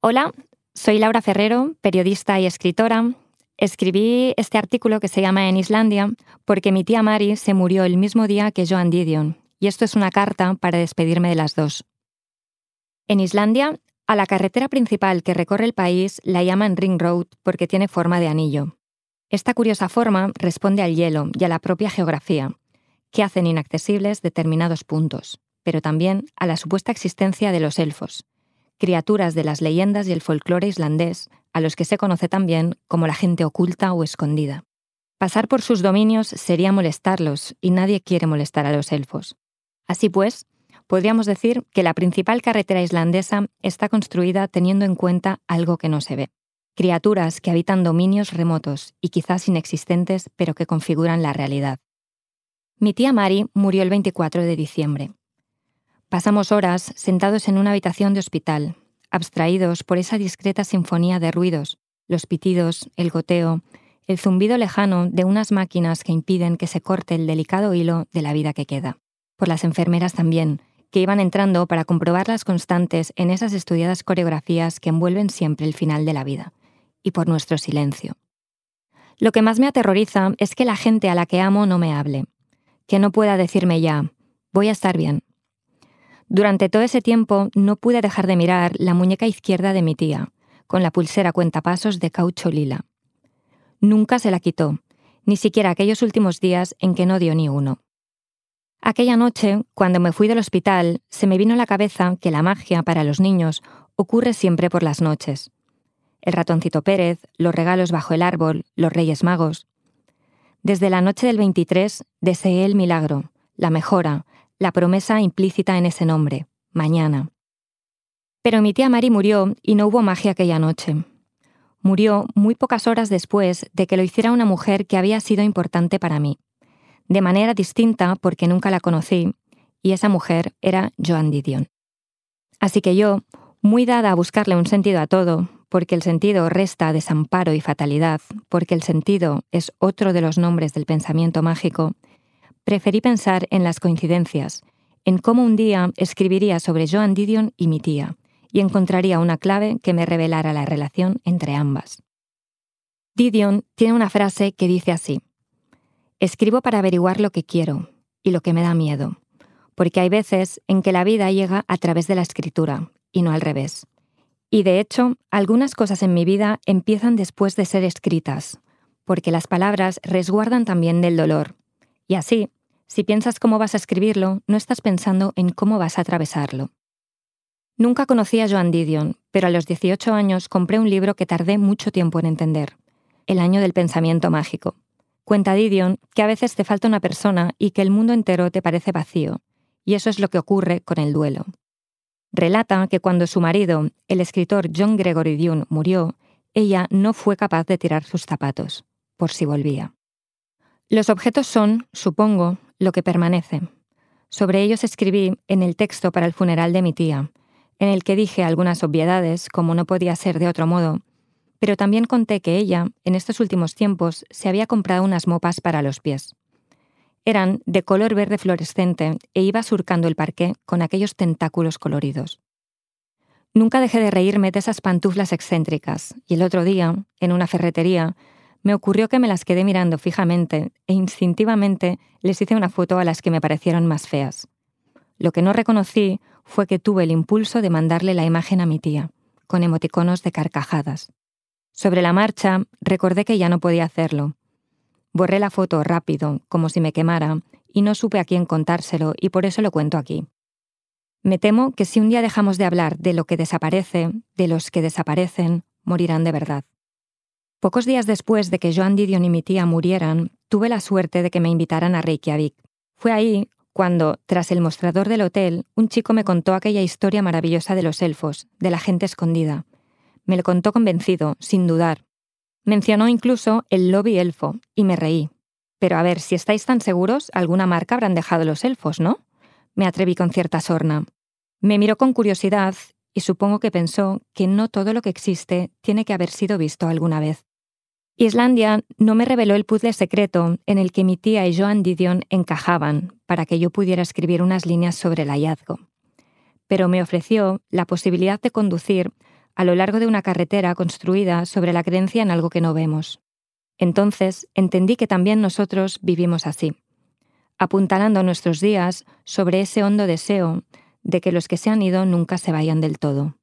Hola, soy Laura Ferrero, periodista y escritora. Escribí este artículo que se llama En Islandia porque mi tía Mari se murió el mismo día que Joan Didion, y esto es una carta para despedirme de las dos. En Islandia, a la carretera principal que recorre el país la llaman Ring Road porque tiene forma de anillo. Esta curiosa forma responde al hielo y a la propia geografía, que hacen inaccesibles determinados puntos, pero también a la supuesta existencia de los elfos, criaturas de las leyendas y el folclore islandés, a los que se conoce también como la gente oculta o escondida. Pasar por sus dominios sería molestarlos, y nadie quiere molestar a los elfos. Así pues, podríamos decir que la principal carretera islandesa está construida teniendo en cuenta algo que no se ve. Criaturas que habitan dominios remotos y quizás inexistentes, pero que configuran la realidad. Mi tía Mari murió el 24 de diciembre. Pasamos horas sentados en una habitación de hospital, abstraídos por esa discreta sinfonía de ruidos, los pitidos, el goteo, el zumbido lejano de unas máquinas que impiden que se corte el delicado hilo de la vida que queda. Por las enfermeras también, que iban entrando para comprobar las constantes en esas estudiadas coreografías que envuelven siempre el final de la vida. Y por nuestro silencio. Lo que más me aterroriza es que la gente a la que amo no me hable, que no pueda decirme ya, voy a estar bien, durante todo ese tiempo no pude dejar de mirar la muñeca izquierda de mi tía, con la pulsera cuentapasos de caucho lila. Nunca se la quitó, ni siquiera aquellos últimos días en que no dio ni uno. Aquella noche, cuando me fui del hospital, se me vino a la cabeza que la magia para los niños ocurre siempre por las noches. El ratoncito Pérez, los regalos bajo el árbol, los Reyes Magos. Desde la noche del 23 deseé el milagro, la mejora, la promesa implícita en ese nombre, mañana. Pero mi tía Mari murió y no hubo magia aquella noche. Murió muy pocas horas después de que lo hiciera una mujer que había sido importante para mí, de manera distinta porque nunca la conocí, y esa mujer era Joan Didion. Así que yo, muy dada a buscarle un sentido a todo, porque el sentido resta desamparo y fatalidad, porque el sentido es otro de los nombres del pensamiento mágico, preferí pensar en las coincidencias, en cómo un día escribiría sobre Joan Didion y mi tía, y encontraría una clave que me revelara la relación entre ambas. Didion tiene una frase que dice así, Escribo para averiguar lo que quiero y lo que me da miedo, porque hay veces en que la vida llega a través de la escritura y no al revés. Y de hecho, algunas cosas en mi vida empiezan después de ser escritas, porque las palabras resguardan también del dolor. Y así, si piensas cómo vas a escribirlo, no estás pensando en cómo vas a atravesarlo. Nunca conocí a Joan Didion, pero a los 18 años compré un libro que tardé mucho tiempo en entender, El año del pensamiento mágico. Cuenta Didion que a veces te falta una persona y que el mundo entero te parece vacío, y eso es lo que ocurre con el duelo. Relata que cuando su marido, el escritor John Gregory Dune, murió, ella no fue capaz de tirar sus zapatos, por si volvía. Los objetos son, supongo, lo que permanece. Sobre ellos escribí en el texto para el funeral de mi tía, en el que dije algunas obviedades, como no podía ser de otro modo, pero también conté que ella, en estos últimos tiempos, se había comprado unas mopas para los pies. Eran de color verde fluorescente e iba surcando el parqué con aquellos tentáculos coloridos. Nunca dejé de reírme de esas pantuflas excéntricas, y el otro día, en una ferretería, me ocurrió que me las quedé mirando fijamente e instintivamente les hice una foto a las que me parecieron más feas. Lo que no reconocí fue que tuve el impulso de mandarle la imagen a mi tía, con emoticonos de carcajadas. Sobre la marcha, recordé que ya no podía hacerlo. Borré la foto rápido, como si me quemara, y no supe a quién contárselo, y por eso lo cuento aquí. Me temo que si un día dejamos de hablar de lo que desaparece, de los que desaparecen, morirán de verdad. Pocos días después de que Joan Didion y mi tía murieran, tuve la suerte de que me invitaran a Reykjavik. Fue ahí cuando, tras el mostrador del hotel, un chico me contó aquella historia maravillosa de los elfos, de la gente escondida. Me lo contó convencido, sin dudar. Mencionó incluso el lobby elfo, y me reí. Pero a ver, si estáis tan seguros, alguna marca habrán dejado los elfos, ¿no? Me atreví con cierta sorna. Me miró con curiosidad y supongo que pensó que no todo lo que existe tiene que haber sido visto alguna vez. Islandia no me reveló el puzzle secreto en el que mi tía y Joan Didion encajaban para que yo pudiera escribir unas líneas sobre el hallazgo, pero me ofreció la posibilidad de conducir a lo largo de una carretera construida sobre la creencia en algo que no vemos. Entonces entendí que también nosotros vivimos así, apuntalando nuestros días sobre ese hondo deseo de que los que se han ido nunca se vayan del todo.